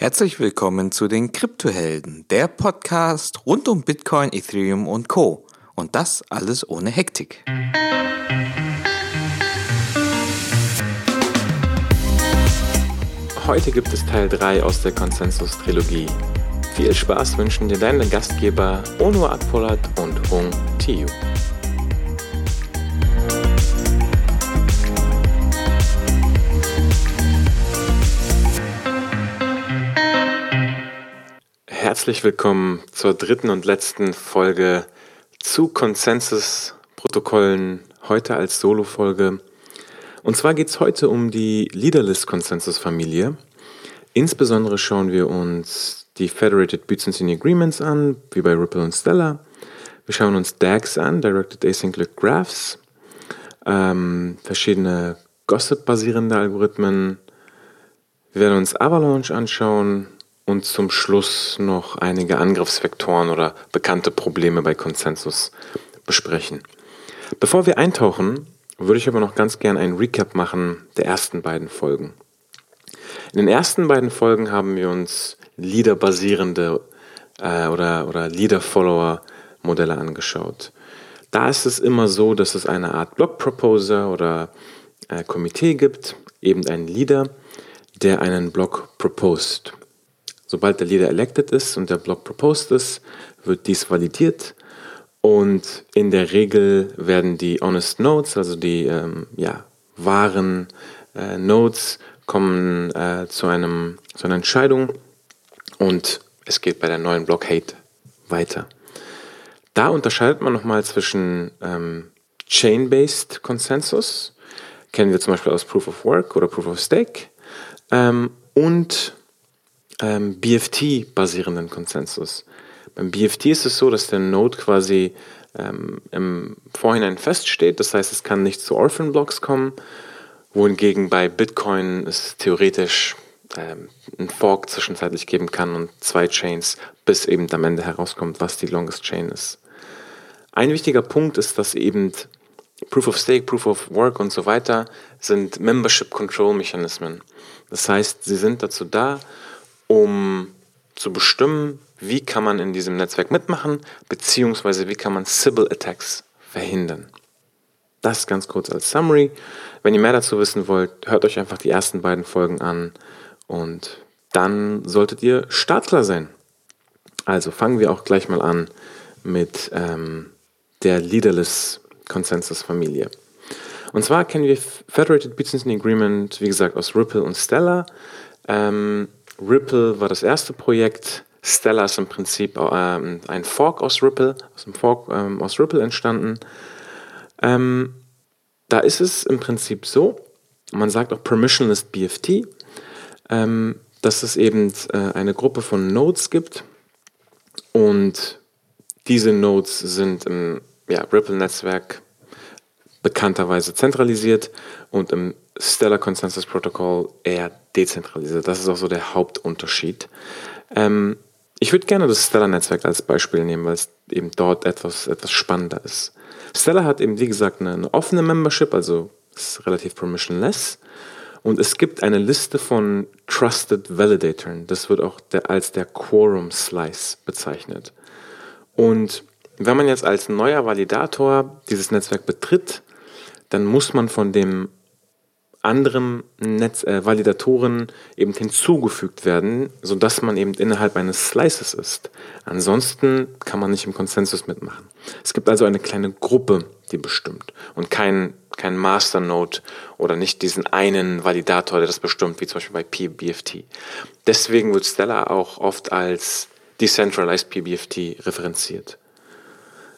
Herzlich willkommen zu den Kryptohelden, der Podcast rund um Bitcoin, Ethereum und Co. Und das alles ohne Hektik. Heute gibt es Teil 3 aus der Konsensus-Trilogie. Viel Spaß wünschen dir deine Gastgeber Onur Akpolat und Hung Tiu. Herzlich willkommen zur dritten und letzten Folge zu Konsensus-Protokollen, heute als Solo-Folge. Und zwar geht es heute um die Leaderless-Konsensus-Familie. Insbesondere schauen wir uns die Federated Byzantine Agreements an, wie bei Ripple und Stellar. Wir schauen uns DAGs an, Directed Acyclic Graphs, ähm, verschiedene Gossip-basierende Algorithmen. Wir werden uns Avalanche anschauen, und zum Schluss noch einige Angriffsvektoren oder bekannte Probleme bei Konsensus besprechen. Bevor wir eintauchen, würde ich aber noch ganz gern einen Recap machen der ersten beiden Folgen. In den ersten beiden Folgen haben wir uns Leader-basierende äh, oder, oder Leader-Follower-Modelle angeschaut. Da ist es immer so, dass es eine Art Blog-Proposer oder äh, Komitee gibt, eben einen Leader, der einen Blog proposed. Sobald der Leader elected ist und der Block proposed ist, wird dies validiert und in der Regel werden die Honest Nodes, also die ähm, ja, wahren äh, Nodes, kommen äh, zu, einem, zu einer Entscheidung und es geht bei der neuen Blockade weiter. Da unterscheidet man nochmal zwischen ähm, Chain-Based Consensus, kennen wir zum Beispiel aus Proof of Work oder Proof of Stake, ähm, und ähm, BFT-basierenden Konsensus. Beim BFT ist es so, dass der Node quasi ähm, im Vorhinein feststeht, das heißt, es kann nicht zu Orphan-Blocks kommen, wohingegen bei Bitcoin es theoretisch ähm, einen Fork zwischenzeitlich geben kann und zwei Chains, bis eben am Ende herauskommt, was die Longest Chain ist. Ein wichtiger Punkt ist, dass eben Proof of Stake, Proof of Work und so weiter sind Membership Control Mechanismen. Das heißt, sie sind dazu da, um zu bestimmen, wie kann man in diesem Netzwerk mitmachen, beziehungsweise wie kann man Sybil Attacks verhindern. Das ganz kurz als Summary. Wenn ihr mehr dazu wissen wollt, hört euch einfach die ersten beiden Folgen an und dann solltet ihr startklar sein. Also fangen wir auch gleich mal an mit ähm, der Leaderless Consensus Familie. Und zwar kennen wir Federated Byzantine Agreement, wie gesagt, aus Ripple und Stellar. Ähm, Ripple war das erste Projekt. Stellar ist im Prinzip ähm, ein Fork aus Ripple, aus dem Fork ähm, aus Ripple entstanden. Ähm, da ist es im Prinzip so, man sagt auch Permissionless BFT, ähm, dass es eben äh, eine Gruppe von Nodes gibt und diese Nodes sind im ja, Ripple-Netzwerk bekannterweise zentralisiert und im Stellar Consensus Protocol eher dezentralisiert. Das ist auch so der Hauptunterschied. Ähm, ich würde gerne das Stellar-Netzwerk als Beispiel nehmen, weil es eben dort etwas, etwas spannender ist. Stellar hat eben, wie gesagt, eine, eine offene Membership, also ist relativ permissionless. Und es gibt eine Liste von Trusted Validatoren. Das wird auch der, als der Quorum Slice bezeichnet. Und wenn man jetzt als neuer Validator dieses Netzwerk betritt, dann muss man von dem anderen Netz, äh, Validatoren eben hinzugefügt werden, sodass man eben innerhalb eines Slices ist. Ansonsten kann man nicht im Konsensus mitmachen. Es gibt also eine kleine Gruppe, die bestimmt und kein, kein Masternode oder nicht diesen einen Validator, der das bestimmt, wie zum Beispiel bei PBFT. Deswegen wird Stellar auch oft als Decentralized PBFT referenziert.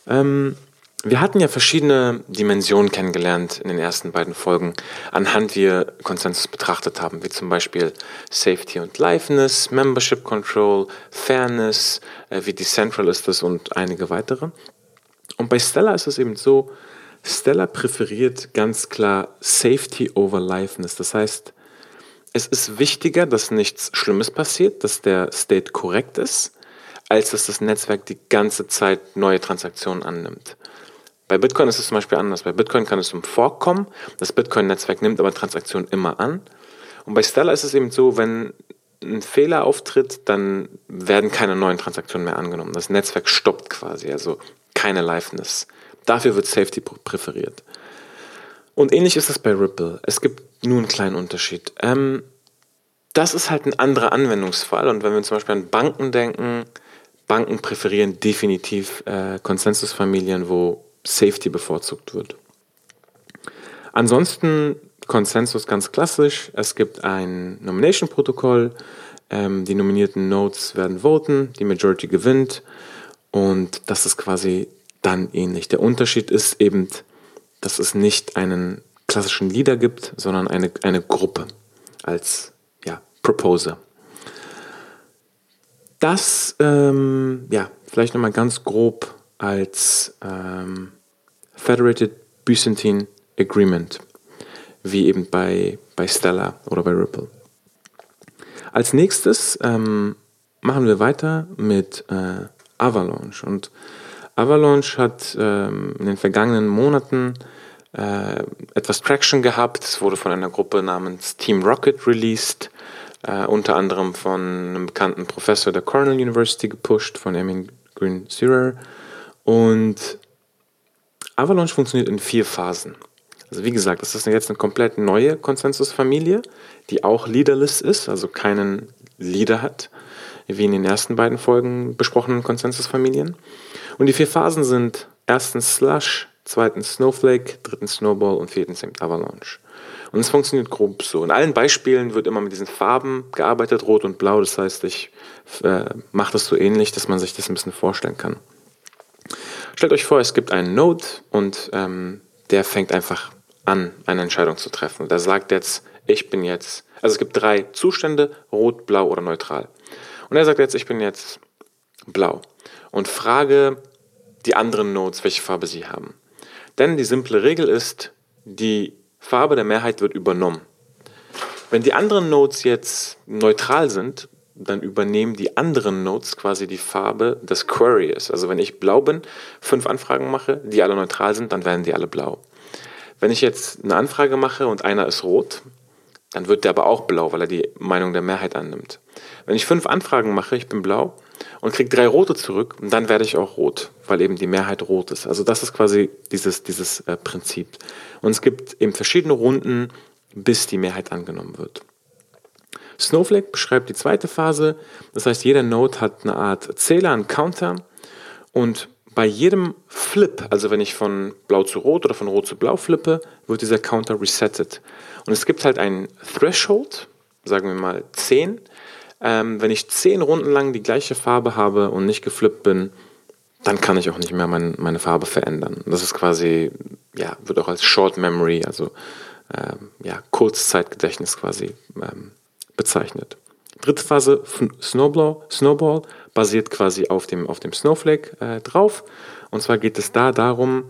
Ähm, wir hatten ja verschiedene Dimensionen kennengelernt in den ersten beiden Folgen, anhand wir Konsensus betrachtet haben, wie zum Beispiel Safety und Liveness, Membership Control, Fairness, äh, wie decentral ist das und einige weitere. Und bei Stella ist es eben so, Stella präferiert ganz klar Safety over Liveness. Das heißt, es ist wichtiger, dass nichts Schlimmes passiert, dass der State korrekt ist, als dass das Netzwerk die ganze Zeit neue Transaktionen annimmt. Bei Bitcoin ist es zum Beispiel anders. Bei Bitcoin kann es zum Fork kommen. Das Bitcoin-Netzwerk nimmt aber Transaktionen immer an. Und bei Stellar ist es eben so, wenn ein Fehler auftritt, dann werden keine neuen Transaktionen mehr angenommen. Das Netzwerk stoppt quasi, also keine Liveness. Dafür wird Safety präferiert. Und ähnlich ist es bei Ripple. Es gibt nur einen kleinen Unterschied. Ähm, das ist halt ein anderer Anwendungsfall. Und wenn wir zum Beispiel an Banken denken, Banken präferieren definitiv äh, Konsensusfamilien, wo Safety bevorzugt wird. Ansonsten Konsensus ganz klassisch. Es gibt ein Nomination-Protokoll. Ähm, die nominierten Nodes werden voten, die Majority gewinnt. Und das ist quasi dann ähnlich. Der Unterschied ist eben, dass es nicht einen klassischen Leader gibt, sondern eine, eine Gruppe als ja, Proposer. Das, ähm, ja, vielleicht nochmal ganz grob als ähm, Federated Byzantine Agreement, wie eben bei, bei Stellar oder bei Ripple. Als nächstes ähm, machen wir weiter mit äh, Avalanche. Und Avalanche hat ähm, in den vergangenen Monaten äh, etwas Traction gehabt. Es wurde von einer Gruppe namens Team Rocket released, äh, unter anderem von einem bekannten Professor der Cornell University gepusht, von Emin Green Sürer. Und Avalanche funktioniert in vier Phasen. Also wie gesagt, das ist jetzt eine komplett neue Konsensusfamilie, die auch leaderless ist, also keinen Leader hat, wie in den ersten beiden Folgen besprochenen Konsensusfamilien. Und die vier Phasen sind erstens Slush, zweitens Snowflake, drittens Snowball und viertens Avalanche. Und es funktioniert grob so. In allen Beispielen wird immer mit diesen Farben gearbeitet, rot und blau. Das heißt, ich äh, mache das so ähnlich, dass man sich das ein bisschen vorstellen kann. Stellt euch vor, es gibt einen Node und ähm, der fängt einfach an, eine Entscheidung zu treffen. Der sagt jetzt, ich bin jetzt, also es gibt drei Zustände, rot, blau oder neutral. Und er sagt jetzt, ich bin jetzt blau und frage die anderen Nodes, welche Farbe sie haben. Denn die simple Regel ist, die Farbe der Mehrheit wird übernommen. Wenn die anderen Nodes jetzt neutral sind, dann übernehmen die anderen Nodes quasi die Farbe des Queries. Also wenn ich blau bin, fünf Anfragen mache, die alle neutral sind, dann werden die alle blau. Wenn ich jetzt eine Anfrage mache und einer ist rot, dann wird der aber auch blau, weil er die Meinung der Mehrheit annimmt. Wenn ich fünf Anfragen mache, ich bin blau und kriege drei rote zurück, dann werde ich auch rot, weil eben die Mehrheit rot ist. Also das ist quasi dieses, dieses äh, Prinzip. Und es gibt eben verschiedene Runden, bis die Mehrheit angenommen wird. Snowflake beschreibt die zweite Phase. Das heißt, jeder Node hat eine Art Zähler, einen Counter. Und bei jedem Flip, also wenn ich von blau zu rot oder von rot zu blau flippe, wird dieser Counter resettet. Und es gibt halt einen Threshold, sagen wir mal 10, ähm, wenn ich zehn Runden lang die gleiche Farbe habe und nicht geflippt bin, dann kann ich auch nicht mehr mein, meine Farbe verändern. Das ist quasi, ja, wird auch als Short Memory, also ähm, ja, Kurzzeitgedächtnis quasi ähm, bezeichnet. Dritte Phase, Snowball, Snowball basiert quasi auf dem, auf dem Snowflake äh, drauf. Und zwar geht es da darum,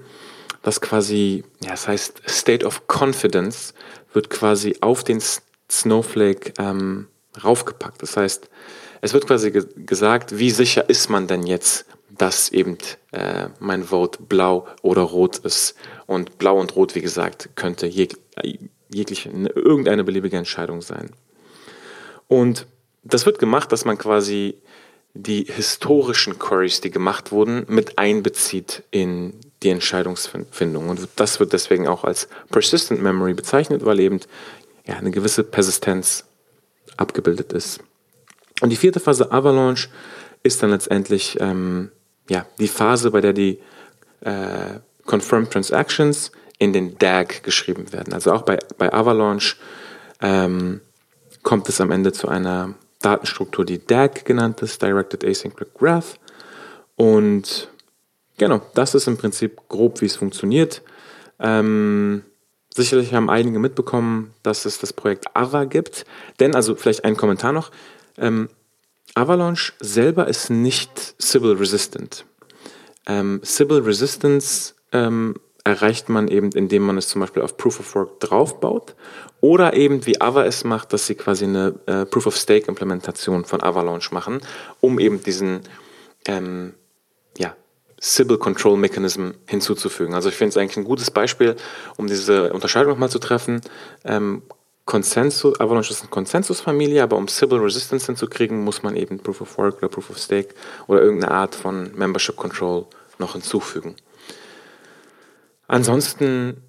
dass quasi, ja, das heißt State of Confidence wird quasi auf den Snowflake ähm, raufgepackt. Das heißt, es wird quasi ge gesagt, wie sicher ist man denn jetzt, dass eben äh, mein Vote blau oder rot ist. Und blau und rot, wie gesagt, könnte jeg jegliche, irgendeine beliebige Entscheidung sein. Und das wird gemacht, dass man quasi die historischen Queries, die gemacht wurden, mit einbezieht in die Entscheidungsfindung. Und das wird deswegen auch als Persistent Memory bezeichnet, weil eben ja, eine gewisse Persistenz abgebildet ist. Und die vierte Phase Avalanche ist dann letztendlich ähm, ja, die Phase, bei der die äh, Confirmed Transactions in den DAG geschrieben werden. Also auch bei, bei Avalanche ähm, kommt es am Ende zu einer Datenstruktur, die DAG genannt ist, Directed Acyclic Graph. Und genau, das ist im Prinzip grob, wie es funktioniert. Ähm, Sicherlich haben einige mitbekommen, dass es das Projekt Ava gibt. Denn, also vielleicht ein Kommentar noch, ähm, Avalanche selber ist nicht Sybil resistant. Ähm, Sybil Resistance ähm, erreicht man eben, indem man es zum Beispiel auf Proof of Work draufbaut oder eben wie Ava es macht, dass sie quasi eine äh, Proof of Stake Implementation von Avalanche machen, um eben diesen ähm, ja, Sybil Control Mechanism hinzuzufügen. Also ich finde es eigentlich ein gutes Beispiel, um diese Unterscheidung nochmal zu treffen. Ähm, Konsensus, Avalanche ist eine Konsensusfamilie, aber um Sybil Resistance hinzukriegen, muss man eben Proof of Work oder Proof of Stake oder irgendeine Art von Membership Control noch hinzufügen. Ansonsten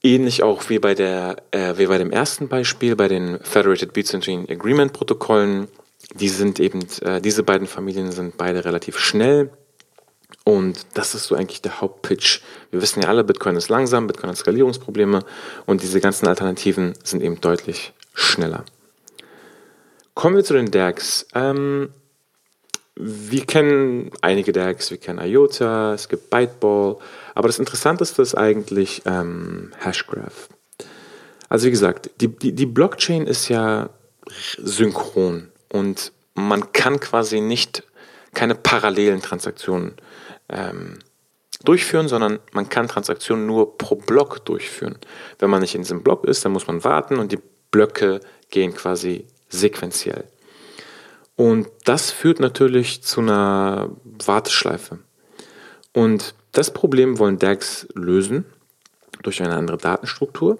ähnlich auch wie bei, der, äh, wie bei dem ersten Beispiel, bei den Federated Byzantine Agreement Protokollen. Die sind eben, äh, diese beiden Familien sind beide relativ schnell. Und das ist so eigentlich der Hauptpitch. Wir wissen ja alle, Bitcoin ist langsam, Bitcoin hat Skalierungsprobleme und diese ganzen Alternativen sind eben deutlich schneller. Kommen wir zu den DAGs. Ähm, wir kennen einige DAGs, wir kennen IOTA, es gibt Byteball, aber das Interessanteste ist eigentlich ähm, Hashgraph. Also wie gesagt, die, die, die Blockchain ist ja synchron und man kann quasi nicht keine parallelen Transaktionen ähm, durchführen, sondern man kann Transaktionen nur pro Block durchführen. Wenn man nicht in diesem Block ist, dann muss man warten und die Blöcke gehen quasi sequenziell. Und das führt natürlich zu einer Warteschleife. Und das Problem wollen DAGs lösen durch eine andere Datenstruktur.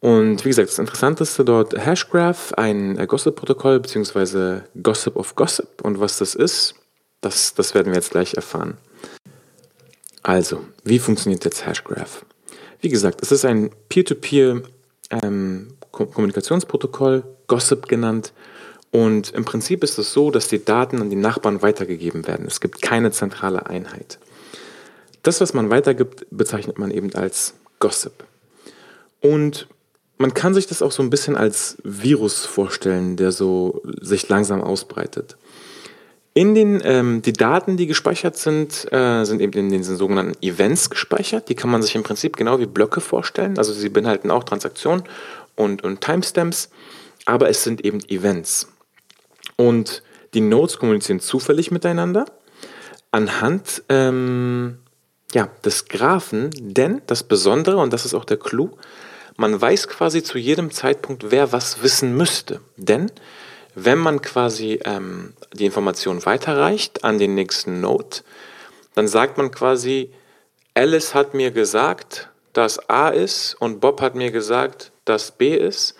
Und wie gesagt, das Interessanteste dort Hashgraph, ein Gossip-Protokoll bzw. Gossip of Gossip. Und was das ist, das, das werden wir jetzt gleich erfahren. Also, wie funktioniert jetzt Hashgraph? Wie gesagt, es ist ein Peer-to-Peer-Kommunikationsprotokoll, ähm, Gossip genannt. Und im Prinzip ist es so, dass die Daten an die Nachbarn weitergegeben werden. Es gibt keine zentrale Einheit. Das, was man weitergibt, bezeichnet man eben als Gossip. Und man kann sich das auch so ein bisschen als Virus vorstellen, der so sich langsam ausbreitet. In den, ähm, die Daten, die gespeichert sind, äh, sind eben in den sogenannten Events gespeichert. Die kann man sich im Prinzip genau wie Blöcke vorstellen. Also sie beinhalten auch Transaktionen und, und Timestamps, aber es sind eben Events. Und die Nodes kommunizieren zufällig miteinander anhand ähm, ja, des Graphen, denn das Besondere, und das ist auch der Clou, man weiß quasi zu jedem Zeitpunkt, wer was wissen müsste. Denn wenn man quasi ähm, die Information weiterreicht an den nächsten Node, dann sagt man quasi, Alice hat mir gesagt, dass A ist und Bob hat mir gesagt, dass B ist.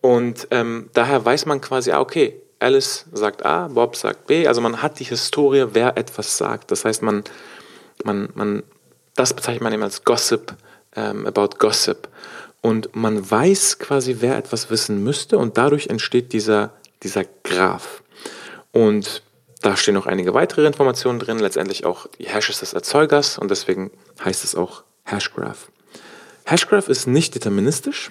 Und ähm, daher weiß man quasi, ah, okay, Alice sagt A, Bob sagt B. Also man hat die Historie, wer etwas sagt. Das heißt, man, man, man, das bezeichnet man eben als Gossip, ähm, about Gossip. Und man weiß quasi, wer etwas wissen müsste und dadurch entsteht dieser, dieser Graph. Und da stehen noch einige weitere Informationen drin, letztendlich auch die Hashes des Erzeugers und deswegen heißt es auch Hashgraph. Hashgraph ist nicht deterministisch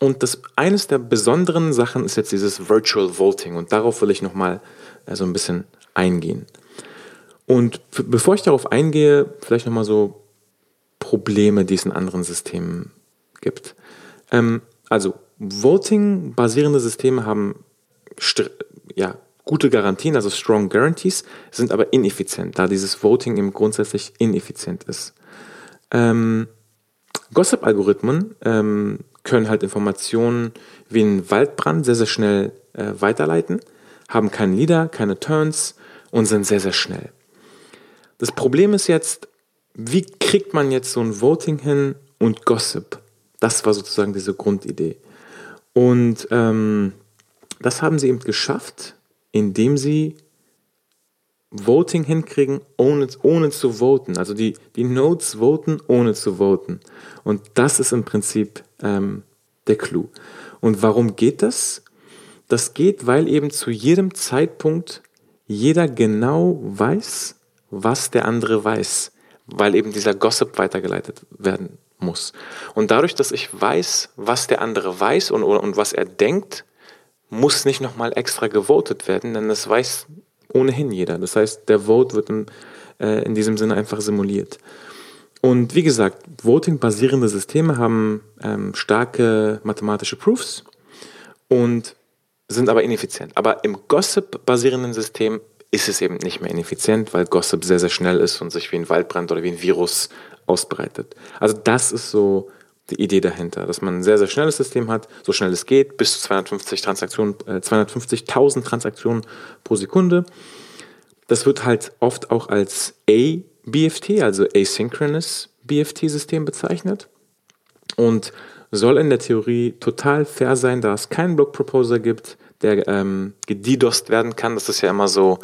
und das, eines der besonderen Sachen ist jetzt dieses Virtual Voting und darauf will ich nochmal äh, so ein bisschen eingehen. Und bevor ich darauf eingehe, vielleicht nochmal so Probleme, die es in anderen Systemen gibt. Ähm, also Voting-basierende Systeme haben ja, gute Garantien, also Strong Guarantees, sind aber ineffizient, da dieses Voting eben grundsätzlich ineffizient ist. Ähm, Gossip-Algorithmen ähm, können halt Informationen wie ein Waldbrand sehr, sehr schnell äh, weiterleiten, haben keinen Leader, keine Turns und sind sehr, sehr schnell. Das Problem ist jetzt, wie kriegt man jetzt so ein Voting hin und Gossip? Das war sozusagen diese Grundidee. Und ähm, das haben sie eben geschafft, indem sie Voting hinkriegen, ohne, ohne zu voten. Also die, die Nodes voten, ohne zu voten. Und das ist im Prinzip ähm, der Clou. Und warum geht das? Das geht, weil eben zu jedem Zeitpunkt jeder genau weiß, was der andere weiß, weil eben dieser Gossip weitergeleitet werden muss. Und dadurch, dass ich weiß, was der andere weiß und, und was er denkt, muss nicht nochmal extra gewotet werden, denn das weiß ohnehin jeder. Das heißt, der Vote wird in, äh, in diesem Sinne einfach simuliert. Und wie gesagt, Voting-basierende Systeme haben ähm, starke mathematische Proofs und sind aber ineffizient. Aber im Gossip-basierenden System ist es eben nicht mehr ineffizient, weil Gossip sehr, sehr schnell ist und sich wie ein Waldbrand oder wie ein Virus ausbreitet. Also das ist so die Idee dahinter, dass man ein sehr, sehr schnelles System hat, so schnell es geht, bis zu 250 Transaktionen, äh, 250.000 Transaktionen pro Sekunde. Das wird halt oft auch als A-BFT, also Asynchronous BFT-System bezeichnet. Und soll in der Theorie total fair sein, da es keinen Block Proposer gibt, der ähm, gedidost werden kann. Das ist ja immer so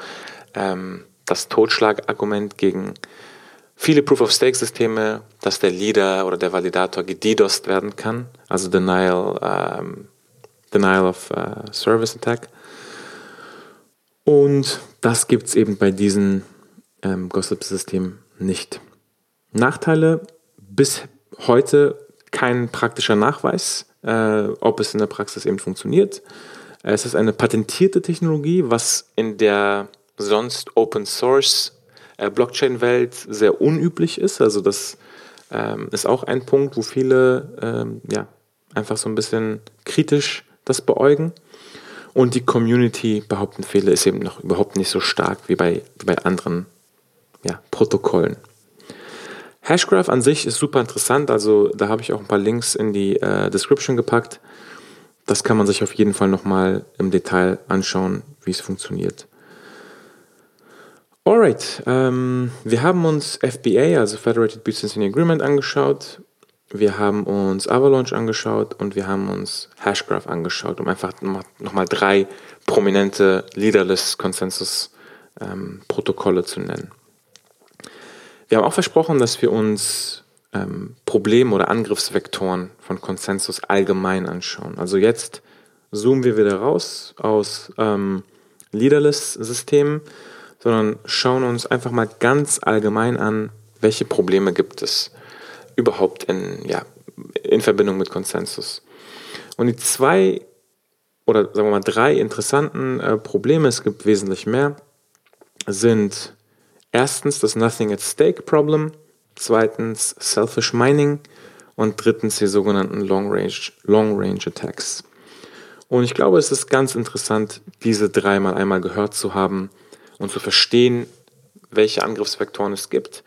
ähm, das Totschlagargument gegen viele Proof-of-Stake-Systeme, dass der Leader oder der Validator gedidost werden kann, also Denial, ähm, Denial of uh, Service Attack. Und das gibt es eben bei diesen ähm, Gossip-Systemen nicht. Nachteile bis heute kein praktischer Nachweis, äh, ob es in der Praxis eben funktioniert. Es ist eine patentierte Technologie, was in der sonst Open Source äh, Blockchain-Welt sehr unüblich ist. Also das ähm, ist auch ein Punkt, wo viele ähm, ja, einfach so ein bisschen kritisch das beäugen. Und die Community, behaupten viele, ist eben noch überhaupt nicht so stark wie bei, wie bei anderen ja, Protokollen. Hashgraph an sich ist super interessant, also da habe ich auch ein paar Links in die äh, Description gepackt. Das kann man sich auf jeden Fall nochmal im Detail anschauen, wie es funktioniert. Alright, ähm, wir haben uns FBA, also Federated Business Agreement, angeschaut. Wir haben uns Avalanche angeschaut und wir haben uns Hashgraph angeschaut, um einfach nochmal drei prominente Leaderless-Konsensus-Protokolle ähm, zu nennen. Wir haben auch versprochen, dass wir uns ähm, Problem- oder Angriffsvektoren von Konsensus allgemein anschauen. Also jetzt zoomen wir wieder raus aus ähm, Leaderless-Systemen, sondern schauen uns einfach mal ganz allgemein an, welche Probleme gibt es überhaupt in, ja, in Verbindung mit Konsensus. Und die zwei oder sagen wir mal drei interessanten äh, Probleme, es gibt wesentlich mehr, sind Erstens das Nothing at Stake Problem, zweitens Selfish Mining und drittens die sogenannten Long Range, Long Range Attacks. Und ich glaube, es ist ganz interessant, diese dreimal einmal gehört zu haben und zu verstehen, welche Angriffsvektoren es gibt,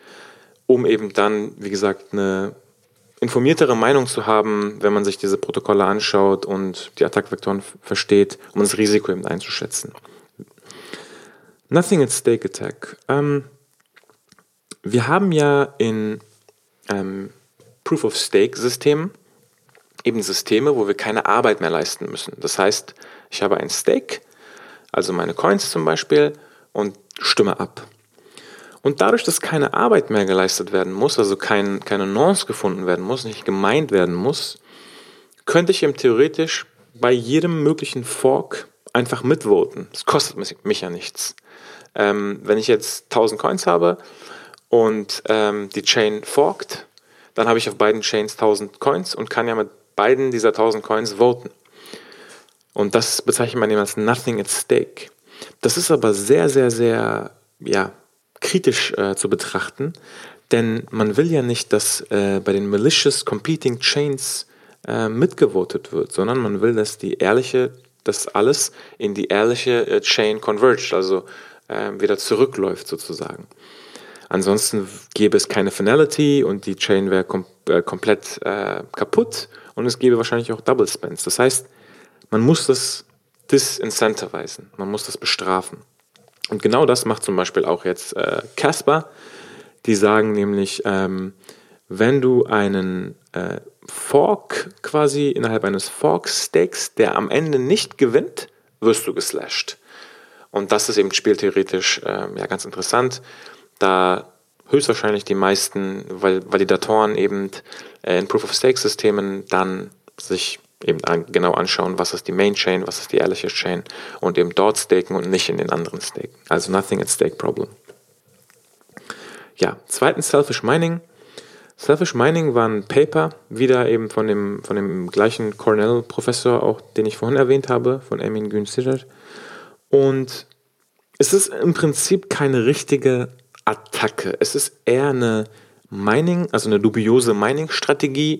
um eben dann, wie gesagt, eine informiertere Meinung zu haben, wenn man sich diese Protokolle anschaut und die Attackvektoren versteht, um das Risiko eben einzuschätzen. Nothing at Stake Attack. Ähm, wir haben ja in ähm, Proof of Stake Systemen eben Systeme, wo wir keine Arbeit mehr leisten müssen. Das heißt, ich habe ein Stake, also meine Coins zum Beispiel, und stimme ab. Und dadurch, dass keine Arbeit mehr geleistet werden muss, also kein, keine Nonce gefunden werden muss, nicht gemeint werden muss, könnte ich eben theoretisch bei jedem möglichen Fork einfach mitvoten. Das kostet mich ja nichts. Ähm, wenn ich jetzt 1000 Coins habe und ähm, die Chain forkt, dann habe ich auf beiden Chains 1000 Coins und kann ja mit beiden dieser 1000 Coins voten. Und das bezeichnet man eben als Nothing at Stake. Das ist aber sehr, sehr, sehr ja, kritisch äh, zu betrachten, denn man will ja nicht, dass äh, bei den malicious competing chains äh, mitgevotet wird, sondern man will, dass die ehrliche, dass alles in die ehrliche äh, Chain converged, also äh, wieder zurückläuft sozusagen. Ansonsten gäbe es keine Finality und die Chain wäre kom äh, komplett äh, kaputt und es gäbe wahrscheinlich auch Double Spends. Das heißt, man muss das disincentivizen, man muss das bestrafen. Und genau das macht zum Beispiel auch jetzt äh, Casper. Die sagen nämlich, ähm, wenn du einen Fork quasi innerhalb eines Forks stakes, der am Ende nicht gewinnt, wirst du geslashed. Und das ist eben spieltheoretisch äh, ja, ganz interessant da höchstwahrscheinlich die meisten Validatoren eben äh, in Proof-of-Stake-Systemen dann sich eben genau anschauen, was ist die Main Chain, was ist die ehrliche Chain und eben dort staken und nicht in den anderen staken. Also nothing at stake problem. Ja, zweitens Selfish Mining. Selfish Mining war ein Paper, wieder eben von dem, von dem gleichen Cornell-Professor, auch den ich vorhin erwähnt habe, von Emin Gün Und es ist im Prinzip keine richtige Attacke. Es ist eher eine Mining, also eine dubiose Mining-Strategie,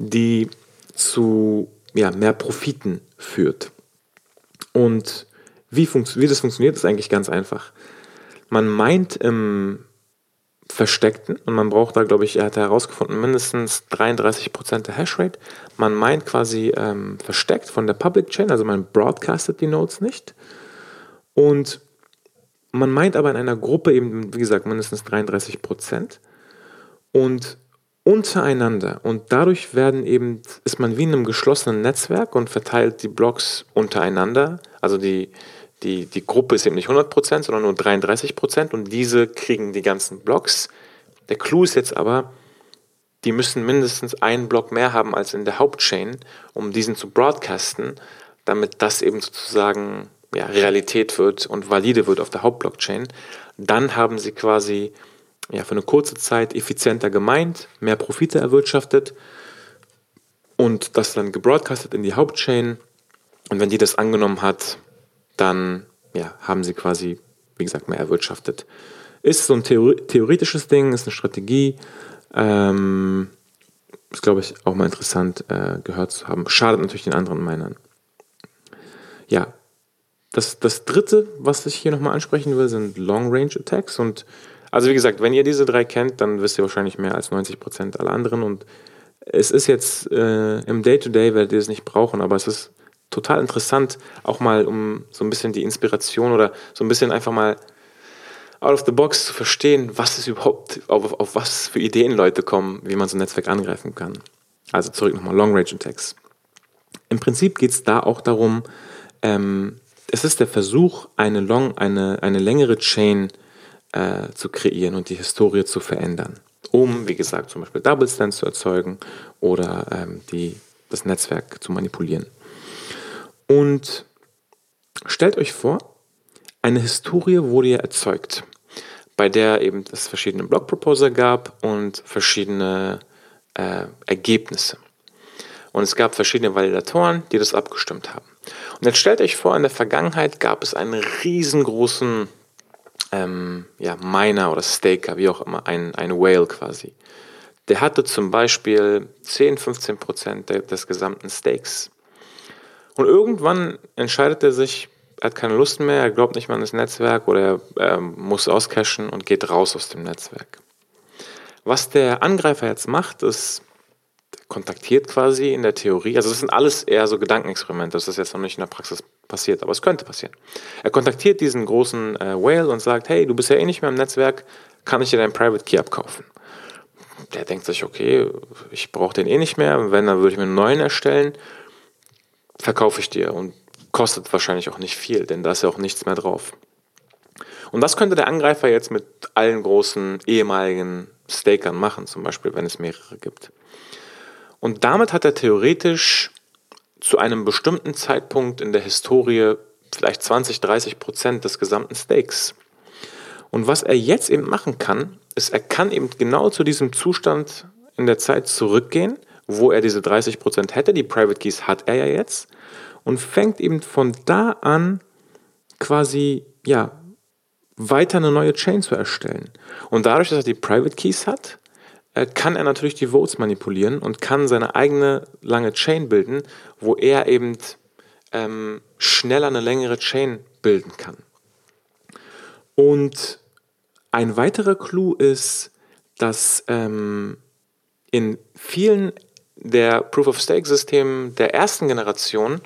die zu ja, mehr Profiten führt. Und wie, wie das funktioniert, ist eigentlich ganz einfach. Man meint im Versteckten und man braucht da, glaube ich, er hat herausgefunden, mindestens 33% der Hashrate. Man meint quasi ähm, versteckt von der Public Chain, also man broadcastet die Nodes nicht. Und man meint aber in einer Gruppe eben, wie gesagt, mindestens 33 Prozent. Und untereinander und dadurch werden eben, ist man wie in einem geschlossenen Netzwerk und verteilt die Blocks untereinander. Also die, die, die Gruppe ist eben nicht 100%, sondern nur 33% und diese kriegen die ganzen Blocks. Der Clou ist jetzt aber, die müssen mindestens einen Block mehr haben als in der Hauptchain, um diesen zu broadcasten, damit das eben sozusagen ja, Realität wird und valide wird auf der Hauptblockchain. Dann haben sie quasi ja, für eine kurze Zeit effizienter gemeint, mehr Profite erwirtschaftet und das dann gebroadcastet in die Hauptchain. Und wenn die das angenommen hat, dann ja, haben sie quasi, wie gesagt, mehr erwirtschaftet. Ist so ein Theor theoretisches Ding, ist eine Strategie. Ähm, ist, glaube ich, auch mal interessant äh, gehört zu haben. Schadet natürlich den anderen Minern. Ja, das, das dritte, was ich hier nochmal ansprechen will, sind Long-Range-Attacks. Und also wie gesagt, wenn ihr diese drei kennt, dann wisst ihr wahrscheinlich mehr als 90 Prozent aller anderen. Und es ist jetzt äh, im Day-to-Day -Day werdet ihr es nicht brauchen, aber es ist total interessant, auch mal um so ein bisschen die Inspiration oder so ein bisschen einfach mal out of the box zu verstehen, was ist überhaupt, auf, auf was für Ideen Leute kommen, wie man so ein Netzwerk angreifen kann. Also zurück nochmal Long Range Attacks. Im Prinzip geht es da auch darum, ähm, es ist der Versuch, eine, long, eine, eine längere Chain äh, zu kreieren und die Historie zu verändern, um, wie gesagt, zum Beispiel Double Stands zu erzeugen oder ähm, die, das Netzwerk zu manipulieren. Und stellt euch vor, eine Historie wurde ja erzeugt, bei der eben es verschiedene Block-Proposer gab und verschiedene äh, Ergebnisse. Und es gab verschiedene Validatoren, die das abgestimmt haben. Und jetzt stellt euch vor, in der Vergangenheit gab es einen riesengroßen ähm, ja, Miner oder Staker, wie auch immer, ein, ein Whale quasi. Der hatte zum Beispiel 10, 15 Prozent des gesamten Stakes. Und irgendwann entscheidet er sich, er hat keine Lust mehr, er glaubt nicht mehr an das Netzwerk oder er, er muss auscashen und geht raus aus dem Netzwerk. Was der Angreifer jetzt macht, ist, kontaktiert quasi in der Theorie, also das sind alles eher so Gedankenexperimente, das ist jetzt noch nicht in der Praxis passiert, aber es könnte passieren. Er kontaktiert diesen großen äh, Whale und sagt, hey, du bist ja eh nicht mehr im Netzwerk, kann ich dir deinen Private Key abkaufen? Der denkt sich, okay, ich brauche den eh nicht mehr, wenn, dann würde ich mir einen neuen erstellen, verkaufe ich dir und kostet wahrscheinlich auch nicht viel, denn da ist ja auch nichts mehr drauf. Und das könnte der Angreifer jetzt mit allen großen ehemaligen Stakern machen, zum Beispiel, wenn es mehrere gibt. Und damit hat er theoretisch zu einem bestimmten Zeitpunkt in der Historie vielleicht 20, 30 Prozent des gesamten Stakes. Und was er jetzt eben machen kann, ist, er kann eben genau zu diesem Zustand in der Zeit zurückgehen, wo er diese 30 Prozent hätte. Die Private Keys hat er ja jetzt. Und fängt eben von da an quasi, ja, weiter eine neue Chain zu erstellen. Und dadurch, dass er die Private Keys hat, äh, kann er natürlich die Votes manipulieren und kann seine eigene lange Chain bilden, wo er eben ähm, schneller eine längere Chain bilden kann. Und ein weiterer Clou ist, dass ähm, in vielen der Proof-of-Stake-Systemen der ersten Generation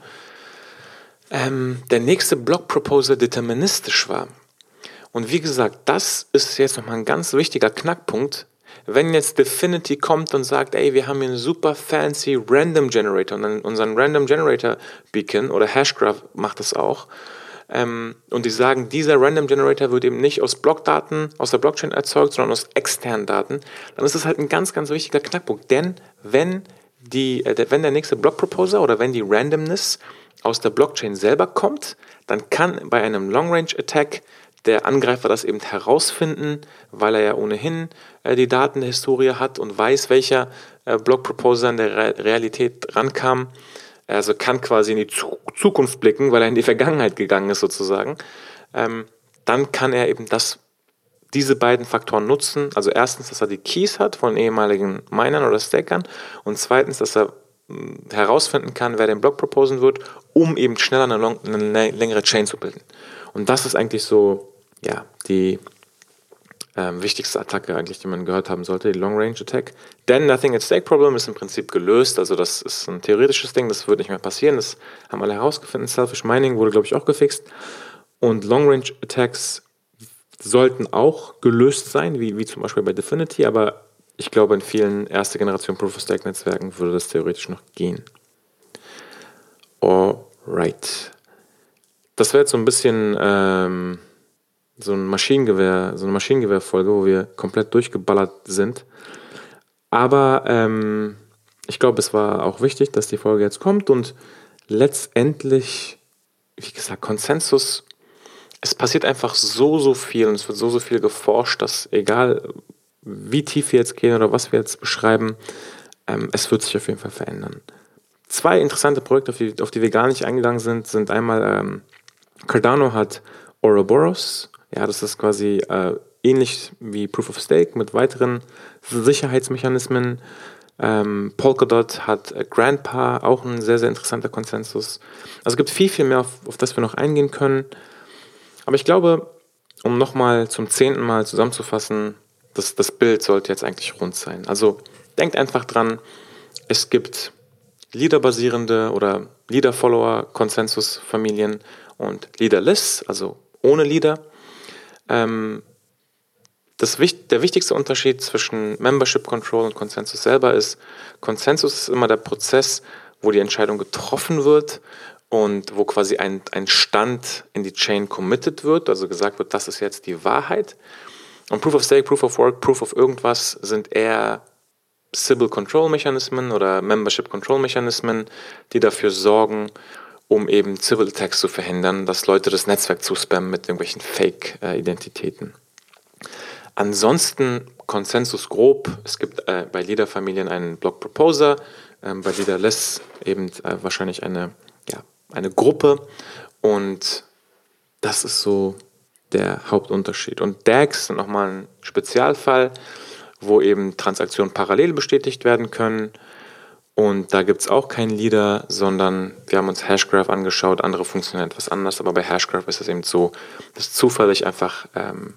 ähm, der nächste Block-Proposer deterministisch war. Und wie gesagt, das ist jetzt nochmal ein ganz wichtiger Knackpunkt, wenn jetzt Definity kommt und sagt, ey, wir haben hier einen super fancy Random Generator und dann unseren Random Generator Beacon oder Hashgraph macht das auch, ähm, und die sagen, dieser Random Generator wird eben nicht aus Blockdaten, aus der Blockchain erzeugt, sondern aus externen Daten, dann ist das halt ein ganz, ganz wichtiger Knackpunkt. Denn wenn, die, äh, wenn der nächste Block Proposer oder wenn die Randomness aus der Blockchain selber kommt, dann kann bei einem Long Range Attack der Angreifer das eben herausfinden, weil er ja ohnehin äh, die Datenhistorie hat und weiß, welcher äh, Block-Proposer in der Re Realität rankam. Also kann quasi in die Zu Zukunft blicken, weil er in die Vergangenheit gegangen ist sozusagen. Ähm, dann kann er eben das, diese beiden Faktoren nutzen. Also erstens, dass er die Keys hat von ehemaligen Minern oder Stackern und zweitens, dass er hm, herausfinden kann, wer den Block proposen wird, um eben schneller eine, long, eine längere Chain zu bilden. Und das ist eigentlich so ja, die ähm, wichtigste Attacke eigentlich, die man gehört haben sollte, die Long Range Attack. Denn Nothing at Stake Problem ist im Prinzip gelöst. Also das ist ein theoretisches Ding, das wird nicht mehr passieren. Das haben alle herausgefunden. Selfish Mining wurde, glaube ich, auch gefixt. Und Long Range Attacks sollten auch gelöst sein, wie, wie zum Beispiel bei Definity, aber ich glaube, in vielen erste Generation Proof of Stake Netzwerken würde das theoretisch noch gehen. Alright. Das wäre jetzt so ein bisschen ähm, so ein Maschinengewehr, so eine Maschinengewehrfolge, wo wir komplett durchgeballert sind. Aber ähm, ich glaube, es war auch wichtig, dass die Folge jetzt kommt und letztendlich, wie gesagt, Konsensus. Es passiert einfach so, so viel und es wird so, so viel geforscht, dass egal wie tief wir jetzt gehen oder was wir jetzt beschreiben, ähm, es wird sich auf jeden Fall verändern. Zwei interessante Projekte, auf die, auf die wir gar nicht eingegangen sind, sind einmal ähm, Cardano hat Ouroboros. Ja, das ist quasi äh, ähnlich wie Proof of Stake mit weiteren Sicherheitsmechanismen. Ähm, Polkadot hat äh, Grandpa, auch ein sehr, sehr interessanter Konsensus. Also es gibt viel, viel mehr, auf, auf das wir noch eingehen können. Aber ich glaube, um nochmal zum zehnten Mal zusammenzufassen, das, das Bild sollte jetzt eigentlich rund sein. Also denkt einfach dran, es gibt Leader-basierende oder Leader-Follower-Konsensus-Familien und Leaderless, also ohne Leader. Ähm, das, der wichtigste Unterschied zwischen Membership Control und Konsensus selber ist, Konsensus ist immer der Prozess, wo die Entscheidung getroffen wird und wo quasi ein, ein Stand in die Chain committed wird, also gesagt wird, das ist jetzt die Wahrheit. Und Proof of Stake, Proof of Work, Proof of irgendwas sind eher Sybil Control Mechanismen oder Membership Control Mechanismen, die dafür sorgen, um eben Civil Attacks zu verhindern, dass Leute das Netzwerk zuspammen mit irgendwelchen Fake-Identitäten. Ansonsten Konsensus grob. Es gibt äh, bei Leader-Familien einen Block Proposer, äh, bei Leaderless eben äh, wahrscheinlich eine, ja, eine Gruppe und das ist so der Hauptunterschied. Und DAGs sind nochmal ein Spezialfall, wo eben Transaktionen parallel bestätigt werden können. Und da gibt es auch keinen Leader, sondern wir haben uns Hashgraph angeschaut. Andere funktionieren etwas anders, aber bei Hashgraph ist es eben so, dass zufällig einfach ähm,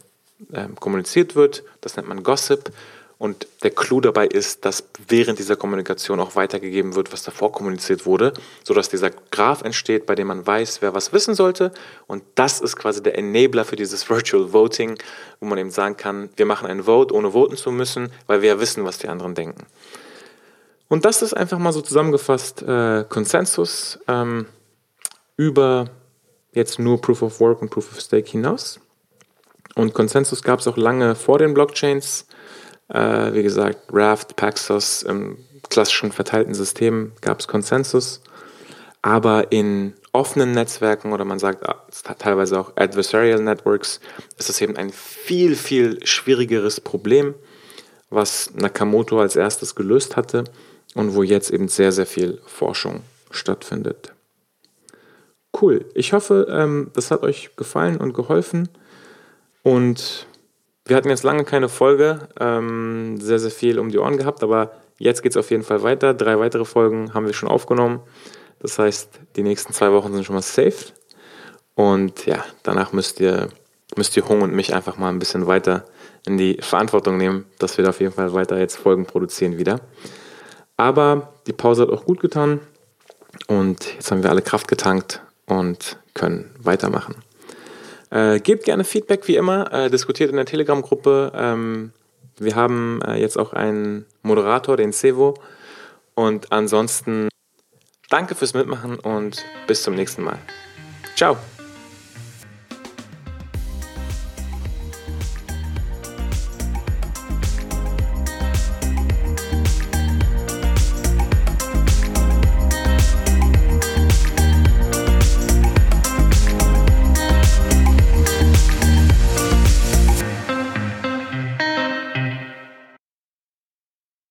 ähm, kommuniziert wird. Das nennt man Gossip. Und der Clou dabei ist, dass während dieser Kommunikation auch weitergegeben wird, was davor kommuniziert wurde, sodass dieser Graph entsteht, bei dem man weiß, wer was wissen sollte. Und das ist quasi der Enabler für dieses Virtual Voting, wo man eben sagen kann, wir machen ein Vote, ohne voten zu müssen, weil wir ja wissen, was die anderen denken. Und das ist einfach mal so zusammengefasst äh, Konsensus ähm, über jetzt nur Proof of Work und Proof of Stake hinaus. Und Konsensus gab es auch lange vor den Blockchains. Äh, wie gesagt, Raft, Paxos, im klassischen verteilten System gab es Konsensus. Aber in offenen Netzwerken oder man sagt ah, teilweise auch Adversarial Networks ist es eben ein viel, viel schwierigeres Problem, was Nakamoto als erstes gelöst hatte und wo jetzt eben sehr, sehr viel Forschung stattfindet. Cool. Ich hoffe, ähm, das hat euch gefallen und geholfen. Und wir hatten jetzt lange keine Folge, ähm, sehr, sehr viel um die Ohren gehabt, aber jetzt geht es auf jeden Fall weiter. Drei weitere Folgen haben wir schon aufgenommen. Das heißt, die nächsten zwei Wochen sind schon mal safe. Und ja, danach müsst ihr, müsst ihr Hung und mich einfach mal ein bisschen weiter in die Verantwortung nehmen, dass wir da auf jeden Fall weiter jetzt Folgen produzieren wieder. Aber die Pause hat auch gut getan und jetzt haben wir alle Kraft getankt und können weitermachen. Äh, gebt gerne Feedback wie immer, äh, diskutiert in der Telegram-Gruppe. Ähm, wir haben äh, jetzt auch einen Moderator, den Sevo. Und ansonsten danke fürs Mitmachen und bis zum nächsten Mal. Ciao.